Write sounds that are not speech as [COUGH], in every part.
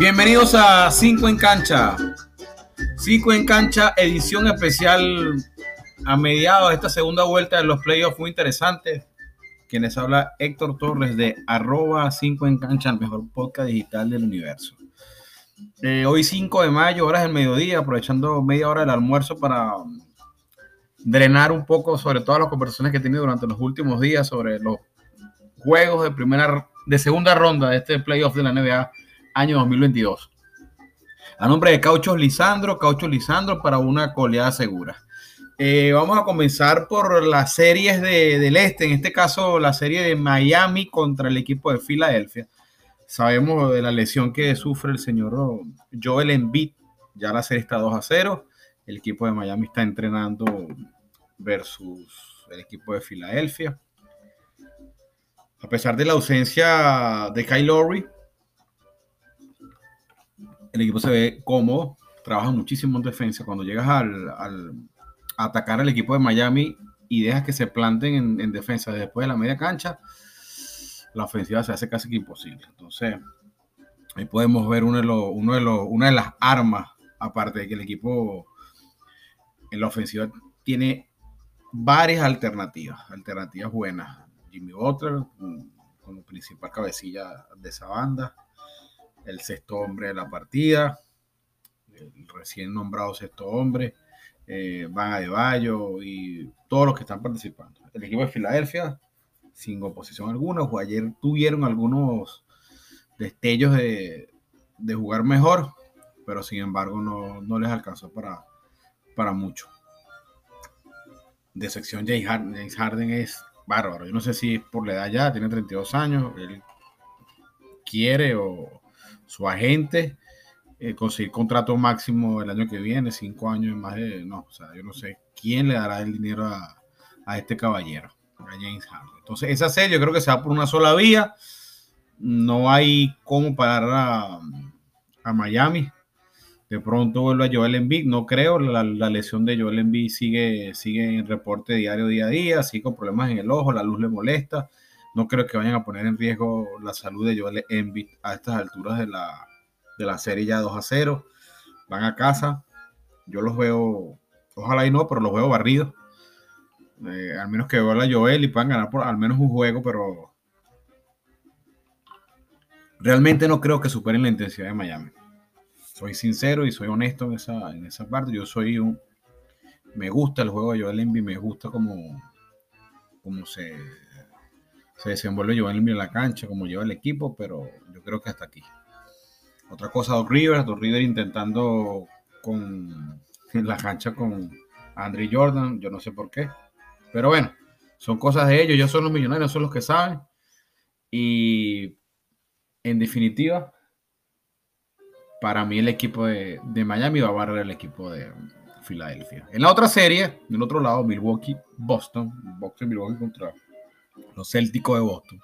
Bienvenidos a 5 en cancha. 5 en cancha, edición especial a mediados de esta segunda vuelta de los playoffs muy interesante. Quienes habla Héctor Torres de arroba 5 en cancha, el mejor podcast digital del universo. Eh, hoy 5 de mayo, horas del mediodía, aprovechando media hora del almuerzo para drenar un poco sobre todas las conversaciones que he tenido durante los últimos días sobre los juegos de primera, de segunda ronda de este playoff de la NBA año 2022. A nombre de Cauchos Lisandro, Cauchos Lisandro para una coleada segura. Eh, vamos a comenzar por las series de, del este, en este caso la serie de Miami contra el equipo de Filadelfia. Sabemos de la lesión que sufre el señor Joel Embiid, ya la serie está 2 a 0. El equipo de Miami está entrenando versus el equipo de Filadelfia. A pesar de la ausencia de Kyle Lowry, el equipo se ve cómodo, trabaja muchísimo en defensa. Cuando llegas al, atacar al equipo de Miami y dejas que se planten en, en, defensa después de la media cancha, la ofensiva se hace casi que imposible. Entonces, ahí podemos ver una de las armas, aparte de que el equipo en la ofensiva tiene varias alternativas, alternativas buenas. Jimmy Butler como principal cabecilla de esa banda el sexto hombre de la partida, el recién nombrado sexto hombre, eh, Van Bayo y todos los que están participando. El equipo de Filadelfia, sin oposición alguna, o ayer tuvieron algunos destellos de, de jugar mejor, pero sin embargo no, no les alcanzó para, para mucho. De sección James Harden, James Harden es bárbaro. Yo no sé si por la edad ya, tiene 32 años, él quiere o, su agente, eh, conseguir contrato máximo el año que viene, cinco años más de, no, o sea, yo no sé quién le dará el dinero a, a este caballero, a James Harden. Entonces, esa serie yo creo que se va por una sola vía, no hay cómo parar a, a Miami. De pronto vuelve a Joel Embiid, no creo, la, la, lesión de Joel Embiid sigue, sigue en reporte diario día a día, sigue con problemas en el ojo, la luz le molesta no creo que vayan a poner en riesgo la salud de Joel Embiid a estas alturas de la, de la serie ya 2 a 0. Van a casa. Yo los veo, ojalá y no, pero los veo barridos. Eh, al menos que vuelva Joel y puedan ganar por al menos un juego, pero realmente no creo que superen la intensidad de Miami. Soy sincero y soy honesto en esa, en esa parte. Yo soy un. Me gusta el juego de Joel Embiid, me gusta como, como se, se desenvuelve Joel en la cancha, como lleva el equipo, pero yo creo que hasta aquí. Otra cosa, Doc Rivers, Doc Rivers intentando con en la cancha con Andre Jordan, yo no sé por qué, pero bueno, son cosas de ellos, ellos son los millonarios, son los que saben, y en definitiva, para mí el equipo de, de Miami va a barrer el equipo de Filadelfia. En la otra serie, del otro lado, Milwaukee, Boston, Boston, Milwaukee contra los Célticos de Boston.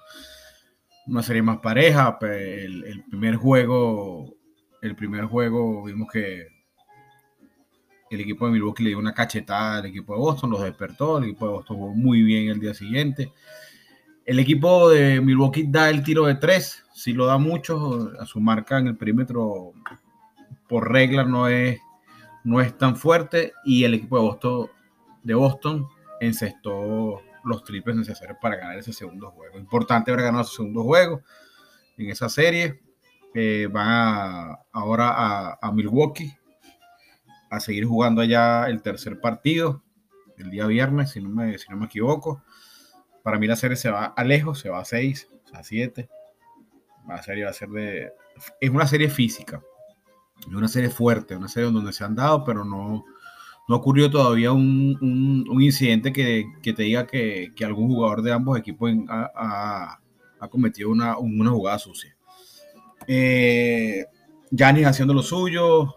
Una serie más pareja, el, primer juego, el primer juego vimos que el equipo de Milwaukee le dio una cachetada al equipo de Boston, los despertó, el equipo de Boston jugó muy bien el día siguiente. El equipo de Milwaukee da el tiro de tres, si lo da mucho, a su marca en el perímetro por regla no es, no es tan fuerte y el equipo de Boston, de Boston encestó los triples necesarios para ganar ese segundo juego. Importante haber ganado ese segundo juego en esa serie. Eh, van ahora a, a, Milwaukee a seguir jugando allá el tercer partido el día viernes, si no me, si no me equivoco. Para mí la serie se va a lejos, se va a 6, a 7. La serie va a ser de... Es una serie física, es una serie fuerte, una serie donde se han dado, pero no, no ocurrió todavía un, un, incidente que, que, te diga que, que, algún jugador de ambos equipos ha, ha, ha cometido una, una, jugada sucia. Eh, Giannis haciendo lo suyo.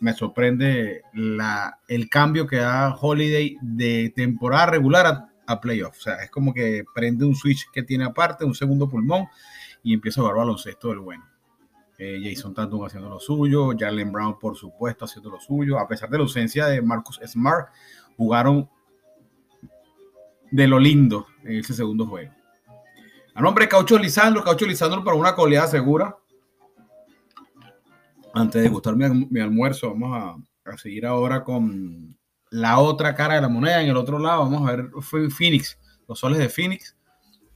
Me sorprende la, el cambio que da Holiday de temporada regular a, a playoff. O sea, es como que prende un switch que tiene aparte, un segundo pulmón, y empieza a jugar baloncesto del bueno eh, Jason Tatum haciendo lo suyo, Jalen Brown, por supuesto, haciendo lo suyo. A pesar de la ausencia de Marcus Smart, jugaron de lo lindo en ese segundo juego. A nombre de Caucho Lisandro, Caucho Lisandro para una coleada segura. antes de gustar mi, almuerzo, vamos a, seguir ahora con la otra cara de la moneda. En el otro lado, vamos a ver Phoenix, los soles de Phoenix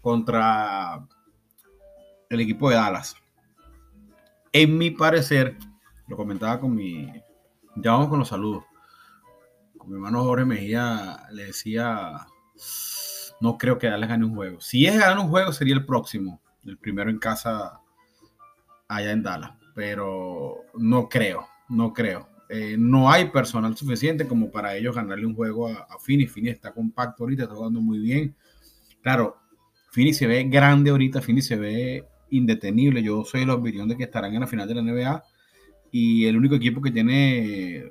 contra el equipo de Dallas. En mi parecer, lo comentaba con mi. Ya vamos con los saludos. Con mi hermano Jorge Mejía le decía: No creo que Dallas gane un juego. Si es ganar un juego, sería el próximo, el primero en casa allá en Dallas pero no creo, no creo. Eh, no hay personal suficiente como para ellos ganarle un juego a, a Fini. Está compacto ahorita, está jugando muy bien. Claro, Fini se ve grande ahorita, Fini se ve indetenible. Yo soy de la de que estarán en la final de la NBA y el único equipo que tiene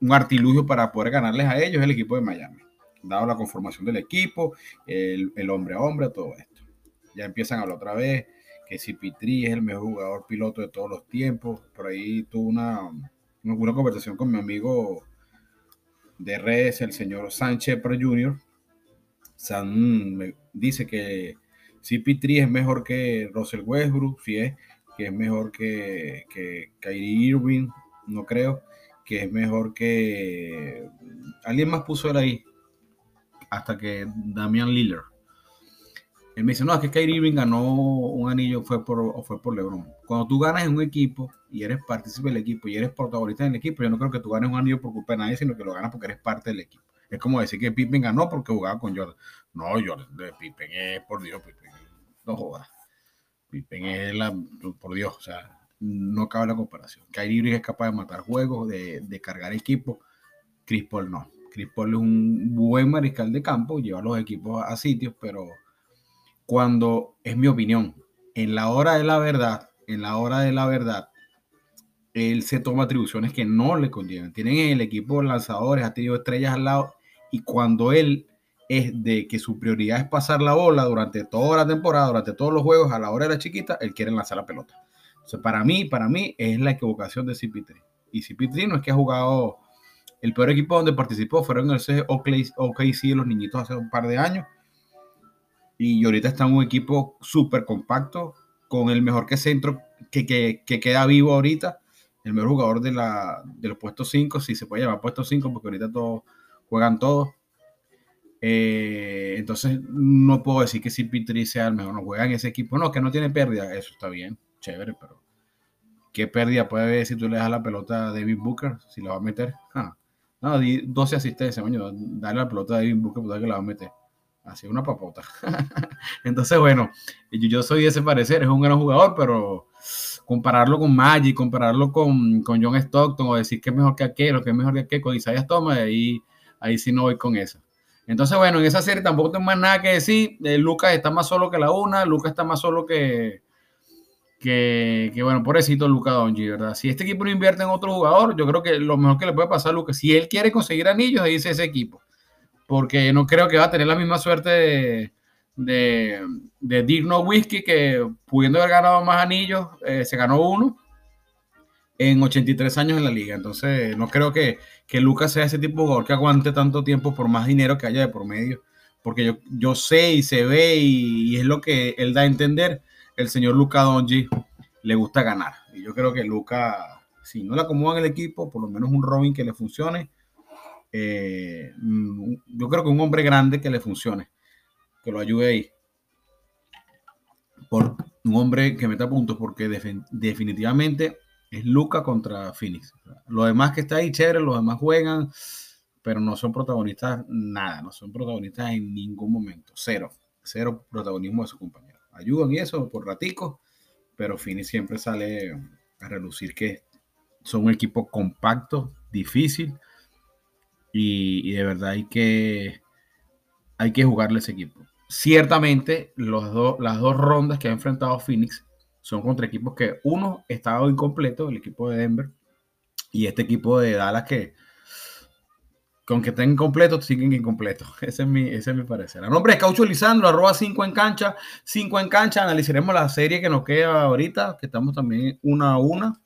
un artilugio para poder ganarles a ellos es el equipo de Miami. Dado la conformación del equipo, el, hombre a hombre, todo esto. Ya empiezan a hablar otra vez que si Pitri es el mejor jugador piloto de todos los tiempos. Por ahí tuve una, conversación con mi amigo de redes, el señor Sánchez Pro Jr. San me dice que si Pitri es mejor que Russell Westbrook, si es que es mejor que, que Kyrie Irving, no creo, que es mejor que alguien más puso él ahí, hasta que Damian Lillard. Él me dice, no, es que Kyrie Irving ganó un anillo fue por, fue por LeBron. Cuando tú ganas en un equipo y eres partícipe del equipo y eres protagonista del equipo, yo no creo que tú ganes un anillo por culpa de nadie, sino que lo ganas porque eres parte del equipo. Es como decir que Pippen ganó porque jugaba con Jordan. No, Jordan, Pippen es, por Dios, Pippen, no jodas. Pippen es la, por Dios, o sea, no cabe la comparación. Kyrie es capaz de matar juegos, de, de cargar equipos. Chris Paul no. Chris Paul es un buen mariscal de campo, lleva los equipos a sitios, pero cuando, es mi opinión, en la hora de la verdad, en la hora de la verdad, él se toma atribuciones que no le conllevan. Tienen en el equipo lanzadores, ha tenido estrellas al lado, y cuando él es de que su prioridad es pasar la bola durante toda la temporada, durante todos los juegos, a la hora de la chiquita, él quiere lanzar la pelota. Entonces, para mí, para mí, es la equivocación de CP3. Y CP3 no es que ha jugado el peor equipo donde participó, fueron el OKC los niñitos hace un par de años y ahorita está en un equipo súper compacto, con el mejor que centro que, que, queda vivo ahorita, el mejor jugador de, la, de los puestos 5, si se puede llamar puestos 5, porque ahorita todos juegan todos. Eh, entonces no puedo decir que si Pitri sea el mejor, no juega en ese equipo, no, que no tiene pérdida, eso está bien, chévere, pero ¿qué pérdida puede haber si tú le das la pelota a David Booker, si la va a meter? Ah, no, 12 asistencias, coño, dale la pelota a David Booker, porque la va a meter así una papota. [LAUGHS] Entonces, bueno, yo soy de ese parecer, es un gran jugador, pero compararlo con Magic, compararlo con, con John Stockton o decir que es mejor que aquel o que es mejor que aquel con Isaiah Thomas, ahí, ahí sí no voy con eso. Entonces, bueno, en esa serie tampoco tengo más nada que decir. Eh, Lucas está más solo que la una, Lucas está más solo que, que, que bueno, pobrecito Lucas Donji, ¿verdad? Si este equipo no invierte en otro jugador, yo creo que lo mejor que le puede pasar a Lucas, si él quiere conseguir anillos, dice ese equipo porque no creo que va a tener la misma suerte de, de, de Digno Whisky, que pudiendo haber ganado más anillos, eh, se ganó uno en 83 años en la liga. Entonces, no creo que, que Lucas sea ese tipo de jugador que aguante tanto tiempo por más dinero que haya de por medio. Porque yo, yo sé y se ve y, es lo que él da a entender. El señor Luca Donji le gusta ganar. Y yo creo que Luca, si no le acomodan el equipo, por lo menos un Robin que le funcione, eh, mm, yo creo que un hombre grande que le funcione, que lo ayude ahí. Por un hombre que meta puntos, porque definitivamente es Luca contra Phoenix. Los demás que está ahí, chévere, los demás juegan, pero no son protagonistas nada, no son protagonistas en ningún momento. Cero, cero protagonismo de su compañero. Ayudan y eso por ratico, pero Phoenix siempre sale a relucir que son un equipo compacto, difícil, y, de verdad hay que, hay que jugarle ese equipo. Ciertamente, las dos rondas que ha enfrentado Phoenix son contra equipos que uno estaba incompleto, el equipo de Denver, y este equipo de Dallas que, con que estén incompletos, siguen incompletos. [LAUGHS] Ese es mi, ese es mi parecer. A nombre de Caucho Lisandro, arroba 5 en cancha, 5 en cancha, analizaremos la serie que nos queda ahorita, que estamos también una a una.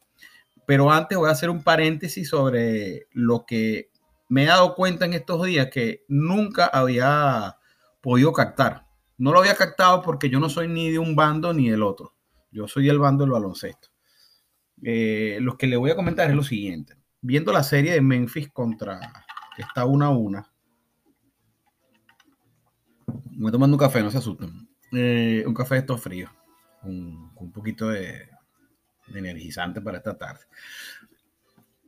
Pero antes voy a hacer un paréntesis sobre lo que me he dado cuenta en estos días que nunca había podido captar. No lo había captado porque yo no soy ni de un bando ni del otro. Yo soy el bando del baloncesto. Eh, lo que le voy a comentar es lo siguiente. Viendo la serie de Memphis contra está una a una. Me voy tomando un café, no se asusten. Eh, un café de estos fríos. Un, un poquito de, de energizante para esta tarde.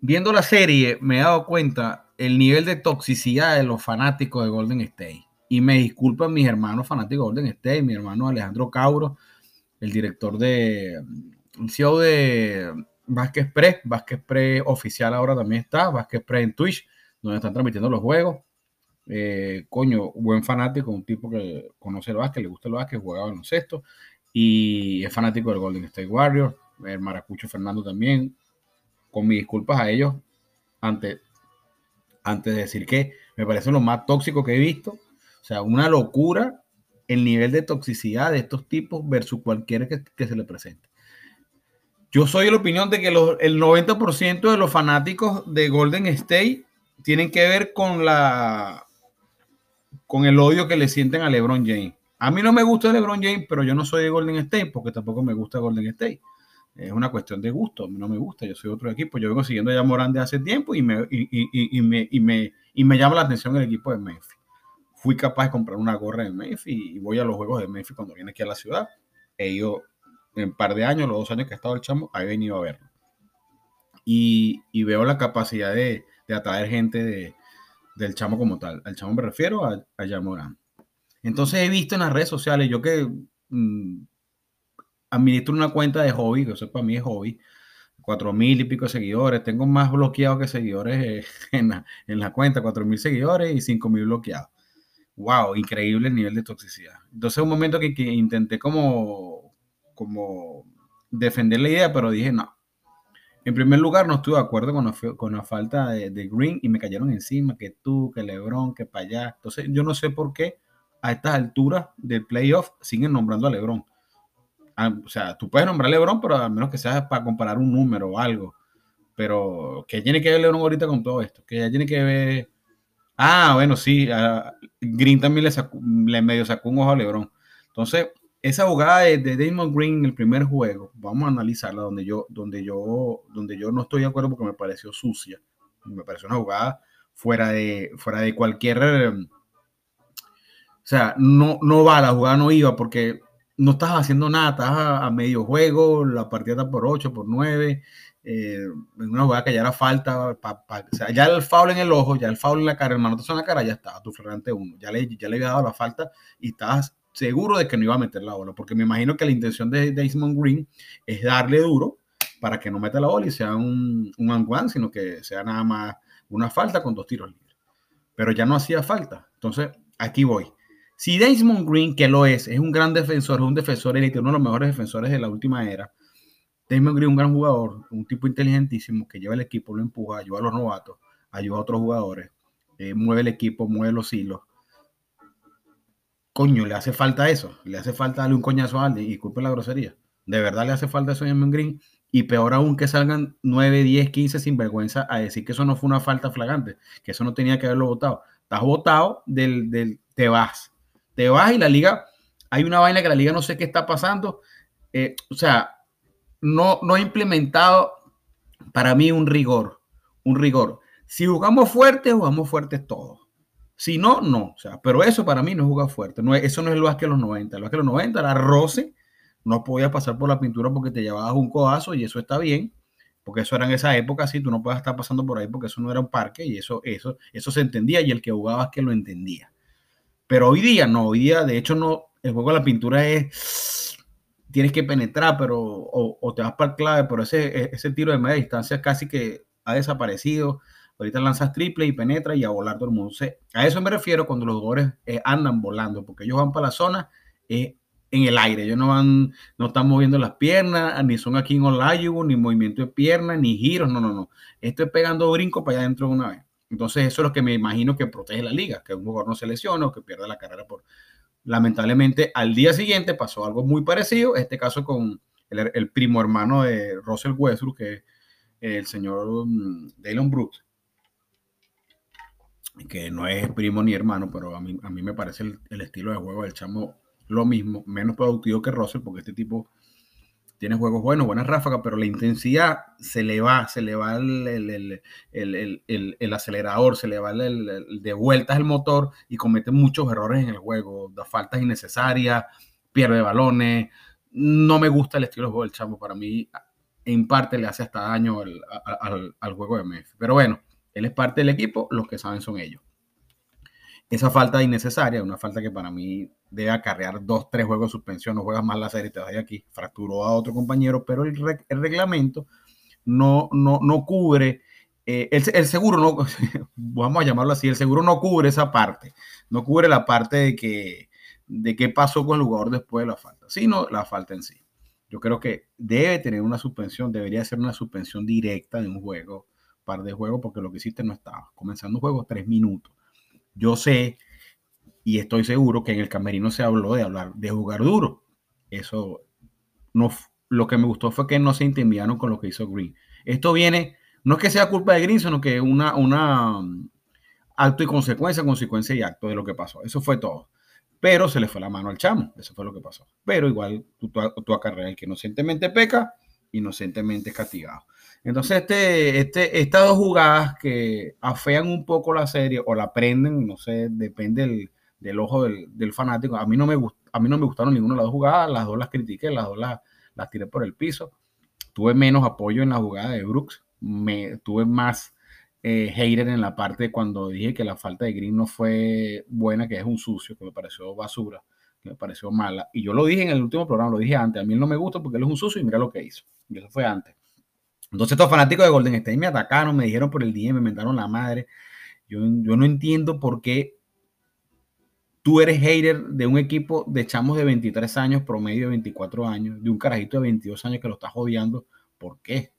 Viendo la serie, me he dado cuenta el nivel de toxicidad de los fanáticos de Golden State. Y me disculpan mis hermanos fanáticos de Golden State, mi hermano Alejandro Cauro, el director de el CEO de Vázquez Express, Vázquez Express oficial ahora también está, Vázquez Express en Twitch, donde están transmitiendo los juegos. Eh, coño, buen fanático, un tipo que conoce el básquet, le gusta el básquet, juega baloncesto y es fanático del Golden State Warriors, el Maracucho Fernando también. Con mis disculpas a ellos, antes, antes de decir que me parece lo más tóxico que he visto. O sea, una locura el nivel de toxicidad de estos tipos versus cualquiera que, se le presente. Yo soy de la opinión de que los, el 90% de los fanáticos de Golden State tienen que ver con la con el odio que le sienten a LeBron James. A mí no me gusta LeBron James, pero yo no soy de Golden State porque tampoco me gusta Golden State. Es una cuestión de gusto, a mí no me gusta, yo soy otro equipo. Yo vengo siguiendo ya Morán de hace tiempo y me, y, y, me, me, y me llama la atención el equipo de Memphis. Fui capaz de comprar una gorra de Memphis y voy a los juegos de Memphis cuando viene aquí a la ciudad. He ido en un par de años, los dos años que he estado el chamo, he venido a verlo. Y, veo la capacidad de, de atraer gente de, del chamo como tal. Al chamo me refiero a, a Yamorán. Entonces he visto en las redes sociales, yo que mmm, administro una cuenta de hobby, que eso para mí es hobby, cuatro mil y pico de seguidores, tengo más bloqueados que seguidores eh, [LAUGHS] en, en, la, cuenta, cuatro mil seguidores y cinco mil bloqueados. Wow, increíble el nivel de toxicidad. Entonces un momento que, que intenté como, defender la idea, pero dije no, en primer lugar, no estuve de acuerdo con la, falta de, Green y me cayeron encima, que tú, que Lebron, que para allá. Entonces, yo no sé por qué a estas alturas del playoff siguen nombrando a Lebron. Ah, o sea, tú puedes nombrar a Lebron, pero al menos que sea para comparar un número o algo. Pero, ¿qué tiene que ver Lebron ahorita con todo esto? Que ya tiene que ver. Ah, bueno, sí, Green también le, sacó, le medio sacó un ojo a Lebron. Entonces, esa jugada de, de, Damon Green en el primer juego, vamos a analizarla donde yo, donde yo, donde yo no estoy de acuerdo porque me pareció sucia. Me pareció una jugada fuera de, fuera de cualquier. O sea, no, no va, la jugada no iba porque no estás haciendo nada, estás a, a medio juego, la partida está por 8, por 9. Eh, una jugada que ya era falta, pa, pa, o sea, ya el foul en el ojo, ya el foul en la cara, el manotazo en la cara, ya estaba tu flagrante uno, ya le, ya le había dado la falta y estabas seguro de que no iba a meter la bola, porque me imagino que la intención de Desmond Green es darle duro para que no meta la bola y sea un, un and one, sino que sea nada más una falta con dos tiros libres. Pero ya no hacía falta. Entonces, aquí voy. Si Desmond Green, que lo es, es un gran defensor, es un defensor élite, uno de los mejores defensores de la última era, Desmond Green, un gran jugador, un tipo inteligentísimo que lleva el equipo, lo empuja, ayuda a los novatos, ayuda a otros jugadores, eh, mueve el equipo, mueve los hilos. Coño, le hace falta eso, le hace falta darle un coñazo a alguien, y disculpe la grosería, de verdad le hace falta eso a Damon Green, y peor aún que salgan 9, 10, 15 sin vergüenza a decir que eso no fue una falta flagrante, que eso no tenía que haberlo votado. Estás votado del, del, te vas, te vas y la liga, hay una vaina que la liga no sé qué está pasando, eh, o sea, no, no ha implementado para mí un rigor, un rigor. Si jugamos fuerte, jugamos fuertes todos. Si no, no. O sea, pero eso para mí no es jugar fuerte. No, eso no es básquet de los 90. El básquet de los 90 era roce. No podías pasar por la pintura porque te llevabas un codazo y eso está bien. Porque eso era en esa época, sí, tú no puedes estar pasando por ahí porque eso no era un parque y eso, eso, eso se entendía y el que jugaba es que lo entendía. Pero hoy día no, hoy día de hecho no, el juego de la pintura es, tienes que penetrar pero, o, te vas para el clave, pero ese, ese tiro de media distancia casi que ha desaparecido Ahorita lanzas triple y penetra y a volar todo el mundo. A eso me refiero cuando los jugadores eh, andan volando, porque ellos van para la zona eh, en el aire. Ellos no van, no están moviendo las piernas, ni son aquí en Olajuwon, ni movimiento de piernas, ni giros. No, no, no. Esto es pegando brinco para allá adentro de una vez. Entonces, eso es lo que me imagino que protege la liga, que un jugador no se lesione o que pierda la carrera por. Lamentablemente, al día siguiente pasó algo muy parecido. Este caso con el, primo hermano de Russell Westbrook, que es el señor um, Dylan Brooks que no es primo ni hermano, pero a mí, a mí me parece el, el, estilo de juego del chamo lo mismo, menos productivo que Russell, porque este tipo tiene juegos buenos, buenas ráfagas, pero la intensidad se le va, se le va el, el, acelerador, se le va de vueltas el motor y comete muchos errores en el juego, da faltas innecesarias, pierde balones. No me gusta el estilo de juego del chamo. Para mí, en parte, le hace hasta daño al, al juego de MF. Pero bueno, él es parte del equipo, los que saben son ellos. Esa falta innecesaria, una falta que para mí debe acarrear dos, tres juegos de suspensión, no juegas más la serie, te vas de aquí, fracturó a otro compañero, pero el, reglamento no, no, no cubre, eh, el, seguro no, [LAUGHS] vamos a llamarlo así, el seguro no cubre esa parte, no cubre la parte de que de qué pasó con el jugador después de la falta, sino la falta en sí. Yo creo que debe tener una suspensión, debería ser una suspensión directa de un juego, par de juegos, porque lo que hiciste no estaba. Comenzando un juego, tres minutos. Yo sé y estoy seguro que en el camerino se habló de hablar de jugar duro. Eso no lo que me gustó fue que no se intimidaron con lo que hizo Green. Esto viene, no es que sea culpa de Green, sino que una, una um, acto y consecuencia, consecuencia y acto de lo que pasó. Eso fue todo. Pero se le fue la mano al chamo. Eso fue lo que pasó. Pero igual tú, tú, tú el que inocentemente peca, inocentemente es castigado. Entonces, este, este, estas dos jugadas que afean un poco la serie o la prenden, no sé, depende del, del ojo del, fanático. A mí, no me a mí no me gustaron ninguna de las dos jugadas, las dos las critiqué, las dos las, las tiré por el piso. Tuve menos apoyo en la jugada de Brooks, me, tuve más eh, hater en la parte cuando dije que la falta de Green no fue buena, que es un sucio, que me pareció basura, que me pareció mala. Y yo lo dije en el último programa, lo dije antes, a mí no me gusta porque él es un sucio y mira lo que hizo. Y eso fue antes. Entonces estos fanáticos de Golden State me atacaron, me dijeron por el día, me mentaron la madre. Yo, yo no entiendo por qué tú eres hater de un equipo de chamos de 23 años, promedio de 24 años, de un carajito de 22 años que lo estás odiando. ¿Por qué?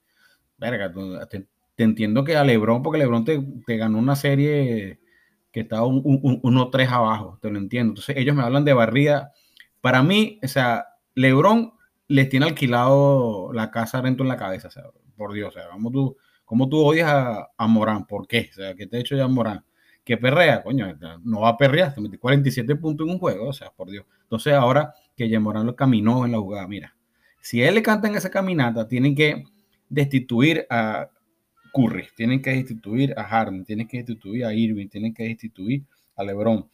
Verga, te, entiendo que a Lebron, porque Lebron te, ganó una serie que estaba 1-3 abajo, te lo entiendo. Entonces ellos me hablan de barrida. Para mí, o sea, Lebron les tiene alquilado la casa rento en la cabeza, o sea, por Dios, o sea, ¿cómo tú, cómo tú odias a, a Morán? ¿Por qué? O sea, ¿qué te ha hecho ya Morán? que perrea, coño, no va a perrear, te metí 47 puntos en un juego, o sea, por Dios. Entonces ahora que Morán lo caminó en la jugada, mira, si él le canta en esa caminata, tienen que destituir a Curry, tienen que destituir a Harden, tienen que destituir a Irving, tienen que destituir a LeBron.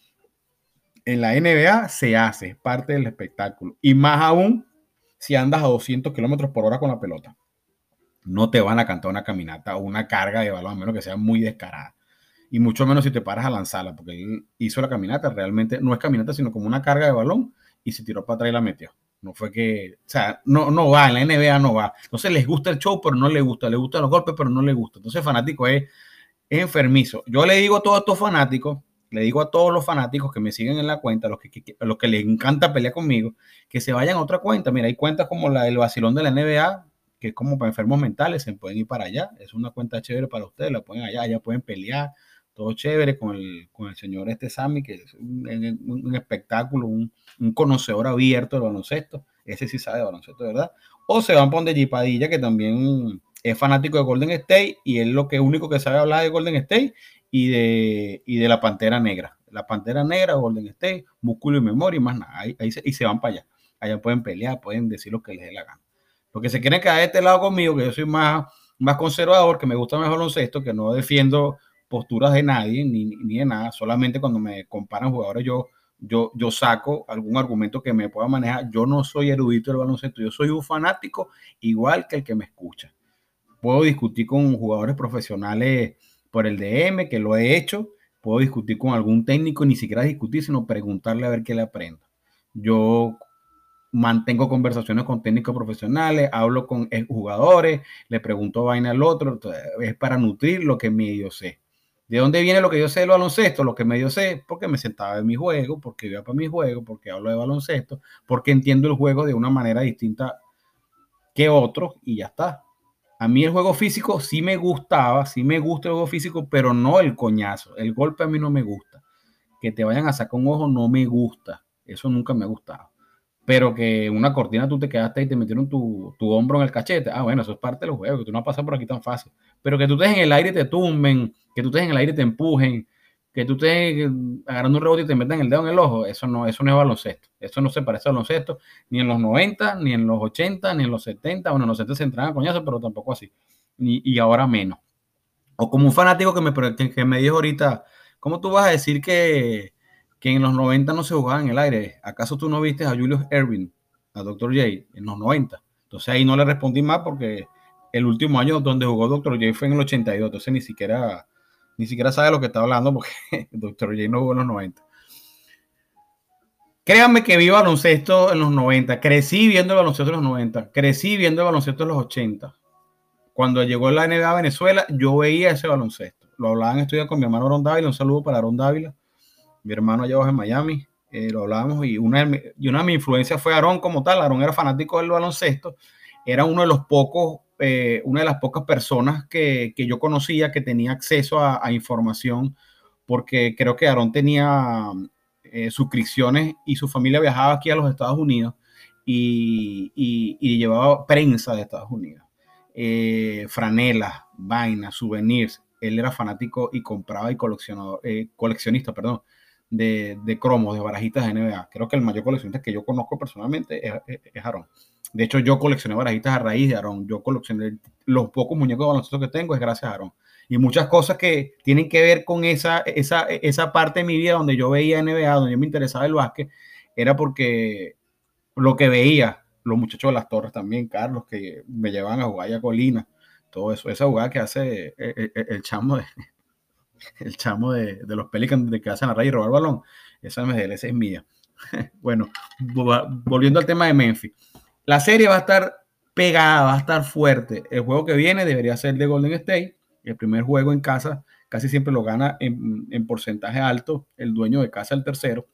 En la NBA se hace, parte del espectáculo. Y más aún si andas a 200 kilómetros por hora con la pelota. No te van a cantar una caminata o una carga de balón, a menos que sea muy descarada y mucho menos si te paras a lanzarla, porque él hizo la caminata, realmente no es caminata, sino como una carga de balón y se tiró para atrás y la metió. No fue que, o sea, no, no va, en la NBA no va. Entonces les gusta el show, pero no le gusta, le gustan los golpes, pero no le gusta. Entonces fanático es, enfermizo. Yo le digo a todos estos fanáticos, le digo a todos los fanáticos que me siguen en la cuenta, los que, los que les encanta pelear conmigo, que se vayan a otra cuenta. Mira, hay cuentas como la del vacilón de la NBA, que es como para enfermos mentales, se pueden ir para allá. Es una cuenta chévere para ustedes, la pueden allá, allá pueden pelear, todo chévere con el, con el señor este Sammy, que es un, espectáculo, un, conocedor abierto de baloncesto, ese sí sabe de baloncesto, ¿verdad? O se van por donde Padilla, que también es fanático de Golden State y es lo que único que sabe hablar de Golden State y de, y de la Pantera Negra. La Pantera Negra, Golden State, músculo y memoria y más nada. Ahí, y se van para allá. Allá pueden pelear, pueden decir lo que les dé la gana. Porque se quieren quedar de este lado conmigo, que yo soy más, más conservador, que me gusta mejor el baloncesto, que no defiendo posturas de nadie ni, ni, de nada, solamente cuando me comparan jugadores yo, yo, yo saco algún argumento que me pueda manejar. Yo no soy erudito del baloncesto, yo soy un fanático igual que el que me escucha. Puedo discutir con jugadores profesionales por el DM, que lo he hecho, puedo discutir con algún técnico, ni siquiera discutir, sino preguntarle a ver qué le aprendo. Yo mantengo conversaciones con técnicos profesionales, hablo con jugadores, le pregunto vaina al otro, es para nutrir lo que medio sé. ¿De dónde viene lo que yo sé del baloncesto? Lo que medio sé, porque me sentaba en mi juego, porque iba para mi juego, porque hablo de baloncesto, porque entiendo el juego de una manera distinta que otros y ya está. A mí el juego físico sí me gustaba, sí me gusta el juego físico, pero no el coñazo. El golpe a mí no me gusta. Que te vayan a sacar un ojo no me gusta. Eso nunca me ha gustado. Pero que una cortina tú te quedaste y te metieron tu, tu hombro en el cachete. Ah, bueno, eso es parte del juego, que tú no pasas por aquí tan fácil. Pero que tú estés en el aire y te tumben, que tú estés en el aire y te empujen, que tú te agarrando un rebote y te metan el dedo en el ojo, eso no, eso no es baloncesto. Eso no se parece al baloncesto ni en los 90, ni en los 80, ni en los 70. Bueno, en los 70 se entraban a coñazo, pero tampoco así. y ahora menos. O como un fanático que me, que, me dijo ahorita, ¿cómo tú vas a decir que, que en los 90 no se jugaba en el aire? ¿Acaso tú no viste a Julius Erving, a Dr. J, en los 90? Entonces ahí no le respondí más porque el último año donde jugó Dr. J fue en el 82, entonces ni siquiera, ni siquiera sabe lo que está hablando porque [LAUGHS] Dr. J no jugó en los 90. Créanme que vi baloncesto en los 90, crecí viendo el baloncesto en los 90, crecí viendo el baloncesto en los 80 cuando llegó la NBA a Venezuela, yo veía ese baloncesto. Lo hablaban estudiando con mi hermano Aaron Dávila. Un saludo para Aaron Dávila, mi hermano allá en Miami. Eh, lo hablábamos y una, de, mis influencias fue Aaron como tal. Aaron era fanático del baloncesto. Era uno de los pocos, eh, una de las pocas personas que, yo conocía que tenía acceso a, a información, porque creo que Aaron tenía eh, suscripciones y su familia viajaba aquí a los Estados Unidos y, y, llevaba prensa de Estados Unidos eh, franelas, vainas, souvenirs. Él era fanático y compraba y coleccionador, coleccionista, perdón, de, de, cromos, de barajitas de NBA. Creo que el mayor coleccionista que yo conozco personalmente es, es, Aaron. De hecho, yo coleccioné barajitas a raíz de Aaron. Yo coleccioné los pocos muñecos de baloncesto que tengo es gracias a Aaron. Y muchas cosas que tienen que ver con esa, esa, esa parte de mi vida donde yo veía NBA, donde yo me interesaba el básquet, era porque lo que veía los muchachos de las torres también, Carlos, que me llevan a jugar a Colina, todo eso, esa jugada que hace eh, eh, eh, el, chamo de [LAUGHS] el chamo de, los Pelicans de que hacen a raíz y robar el balón, esa MDLS es mía. [LAUGHS] bueno, volviendo al tema de Memphis, la serie va a estar pegada, va a estar fuerte. El juego que viene debería ser de Golden State, el primer juego en casa casi siempre lo gana en, en porcentaje alto el dueño de casa, el tercero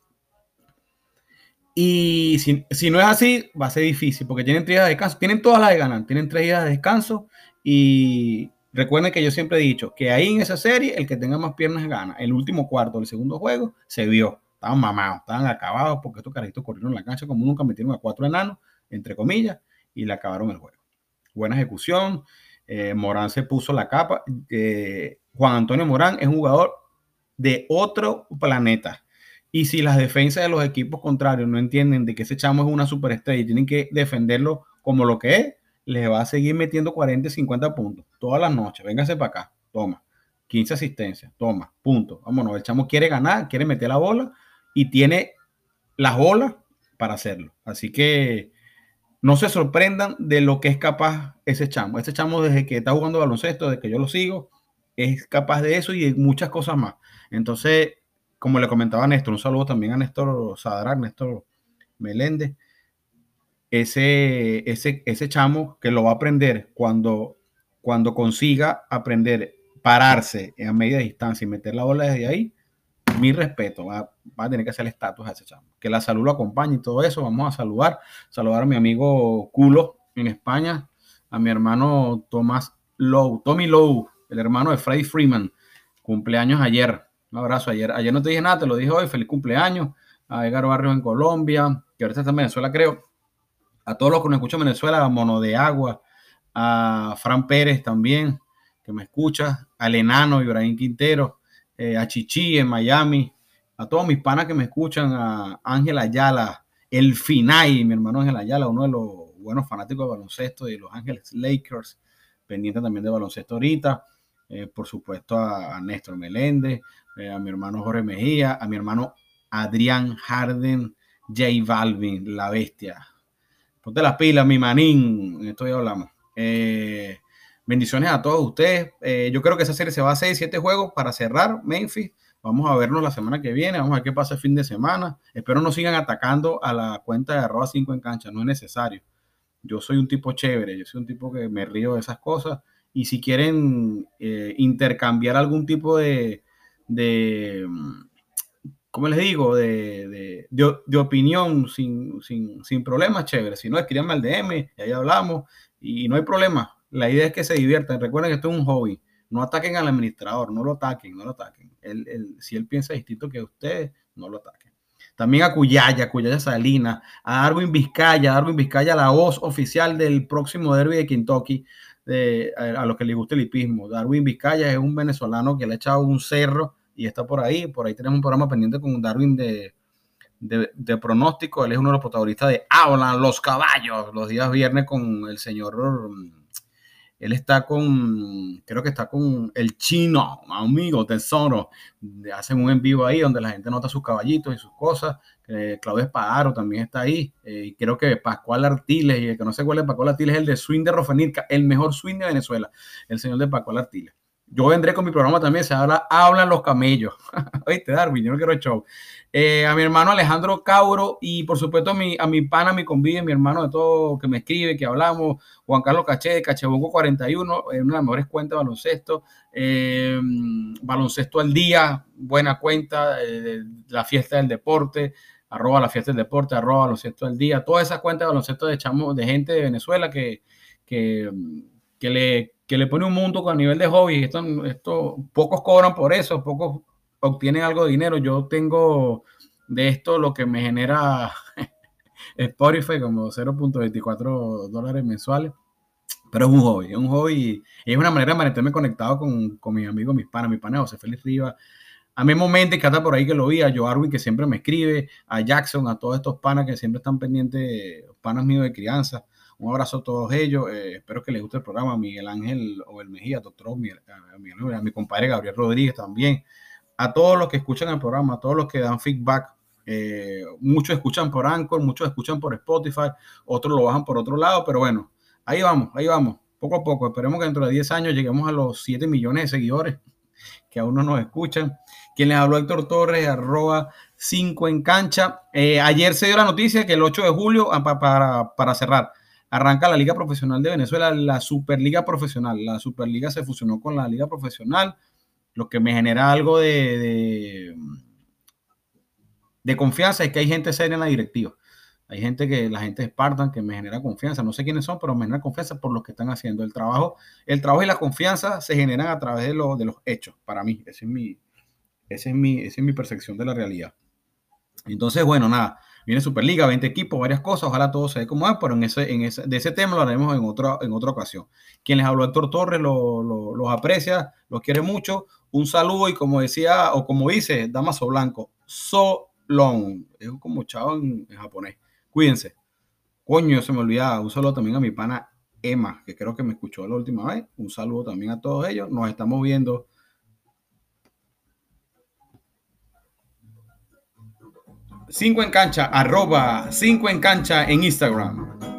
y si, no es así, va a ser difícil porque tienen tres días de descanso. Tienen todas las de ganar, tienen tres días de descanso. Y recuerden que yo siempre he dicho que ahí en esa serie, el que tenga más piernas gana. El último cuarto del segundo juego se vio. Estaban mamados, estaban acabados porque estos carajitos corrieron la cancha como nunca metieron a cuatro enanos, entre comillas, y le acabaron el juego. Buena ejecución. Eh, Morán se puso la capa. Eh, Juan Antonio Morán es un jugador de otro planeta y si las defensas de los equipos contrarios no entienden de que ese chamo es una superestrella y tienen que defenderlo como lo que es, les va a seguir metiendo 40 y 50 puntos todas las noches. Véngase para acá, toma. 15 asistencias, toma, punto. Vámonos, el chamo quiere ganar, quiere meter la bola y tiene las bolas para hacerlo. Así que no se sorprendan de lo que es capaz ese chamo. Ese chamo desde que está jugando baloncesto, desde que yo lo sigo, es capaz de eso y de muchas cosas más. Entonces, como le comentaba a Néstor, un saludo también a Néstor Sadrak, Néstor Meléndez, ese, ese, ese chamo que lo va a aprender cuando, cuando consiga aprender pararse a media distancia y meter la bola desde ahí, mi respeto, va, a tener que hacer el estatus a ese chamo. Que la salud lo acompañe y todo eso. Vamos a saludar, saludar a mi amigo Culo en España, a mi hermano Tomás Lowe, Tommy Lowe, el hermano de Freddy Freeman, cumpleaños ayer. Un abrazo. Ayer, ayer no te dije nada, te lo dije hoy. Feliz cumpleaños a Edgar Barrios en Colombia, que ahorita está en Venezuela, creo. A todos los que nos escuchan en Venezuela, a Mono de Agua, a Fran Pérez también, que me escucha, al Enano, Ibrahim Quintero, eh, a Chichi en Miami, a todos mis panas que me escuchan, a Ángel Ayala, el Finay, mi hermano Ángel Ayala, uno de los buenos fanáticos de baloncesto de Los Ángeles Lakers, pendiente también de baloncesto ahorita. Eh, por supuesto a, Néstor Meléndez, eh, a mi hermano Jorge Mejía, a mi hermano Adrián Harden, J Balvin, la bestia. Ponte las pilas, mi manín, esto ya hablamos. Eh, bendiciones a todos ustedes. yo creo que esa serie se va a hacer siete juegos para cerrar Memphis. Vamos a vernos la semana que viene, vamos a ver qué pasa el fin de semana. Espero no sigan atacando a la cuenta de arroba 5 en cancha, no es necesario. Yo soy un tipo chévere, yo soy un tipo que me río de esas cosas y si quieren eh, intercambiar algún tipo de, de ¿cómo les digo?, de, de, opinión sin, sin, sin, problemas, chévere. Si no, escríbanme al DM y ahí hablamos y no hay problema. La idea es que se diviertan. Recuerden que esto es un hobby. No ataquen al administrador, no lo ataquen, no lo ataquen. si él piensa distinto que ustedes, no lo ataquen. También a Cuyaya, Cuyaya Salina, a Darwin Vizcaya, Darwin Vizcaya, la voz oficial del próximo derby de Kentucky a, los que les gusta el hipismo. Darwin Vizcaya es un venezolano que le ha echado un cerro y está por ahí. Por ahí tenemos un programa pendiente con Darwin de, de, pronóstico. Él es uno de los protagonistas de Hablan los caballos los días viernes con el señor. Él está con, creo que está con el chino, amigo, tesoro. Hacen un en vivo ahí donde la gente nota sus caballitos y sus cosas. Eh, Claudio Espadaro también está ahí. Eh, y creo que Pascual Artiles, y el que no sé cuál es Pascual Artiles, es el de swing de el mejor swing de Venezuela, el señor de Pascual Artiles. Yo vendré con mi programa también, se habla, hablan los camellos. [LAUGHS] Oíste, Darwin, yo no quiero show. Eh, a mi hermano Alejandro Cauro y por supuesto a mi, a mi pana, mi convive, mi hermano de todo que me escribe, que hablamos, Juan Carlos Caché, Cachebongo 41, en una de las mejores cuentas de baloncesto. Eh, baloncesto al día, buena cuenta, eh, la fiesta del deporte, arroba la fiesta del deporte, arroba baloncesto al día, todas esas cuentas de baloncesto de, chamo, de gente de Venezuela que, que, que le que le pone un mundo a nivel de hobby. Esto, esto, pocos cobran por eso, pocos obtienen algo de dinero. Yo tengo de esto lo que me genera [LAUGHS] Spotify como 0.24 dólares mensuales. Pero es un hobby, es un hobby y es una manera de mantenerme conectado con, con mis amigos, mis panas, mi pana José Félix Rivas, a Memo Méndez, que está por ahí que lo vi, a Joe Arwin, que siempre me escribe, a Jackson, a todos estos panas que siempre están pendientes, panas míos de crianza. Un abrazo a todos ellos. Eh, espero que les guste el programa. A Miguel Ángel o el Mejía, doctor, a, mi compadre Gabriel Rodríguez también. A todos los que escuchan el programa, a todos los que dan feedback. Eh, muchos escuchan por Anchor, muchos escuchan por Spotify, otros lo bajan por otro lado, pero bueno, ahí vamos, ahí vamos, poco a poco. Esperemos que dentro de 10 años lleguemos a los 7 millones de seguidores que aún no nos escuchan. Quien les habló Héctor Torres, arroba 5 en cancha. Eh, ayer se dio la noticia que el 8 de julio, ah, para, para cerrar, arranca la Liga Profesional de Venezuela, la Superliga Profesional. La Superliga se fusionó con la Liga Profesional, lo que me genera algo de, de, confianza es que hay gente seria en la directiva. Hay gente que, la gente de Spartan, que me genera confianza. No sé quiénes son, pero me genera confianza por lo que están haciendo. El trabajo, el trabajo y la confianza se generan a través de, de los hechos, para mí. Ese es mi, ese es mi, esa es mi percepción de la realidad. Entonces, bueno, nada. Viene Superliga, 20 equipos, varias cosas. Ojalá todo se dé como es, pero en ese, en ese, de ese tema lo haremos en otra, en otra ocasión. Quien les habló, Héctor Torres, los aprecia, los quiere mucho. Un saludo y como decía, o como dice Damaso Blanco, so long. Es como chavo en, japonés. Cuídense. Coño, se me olvidaba. Un saludo también a mi pana Emma, que creo que me escuchó la última vez. Un saludo también a todos ellos. Nos estamos viendo 5 en cancha, arroba 5 en cancha en Instagram.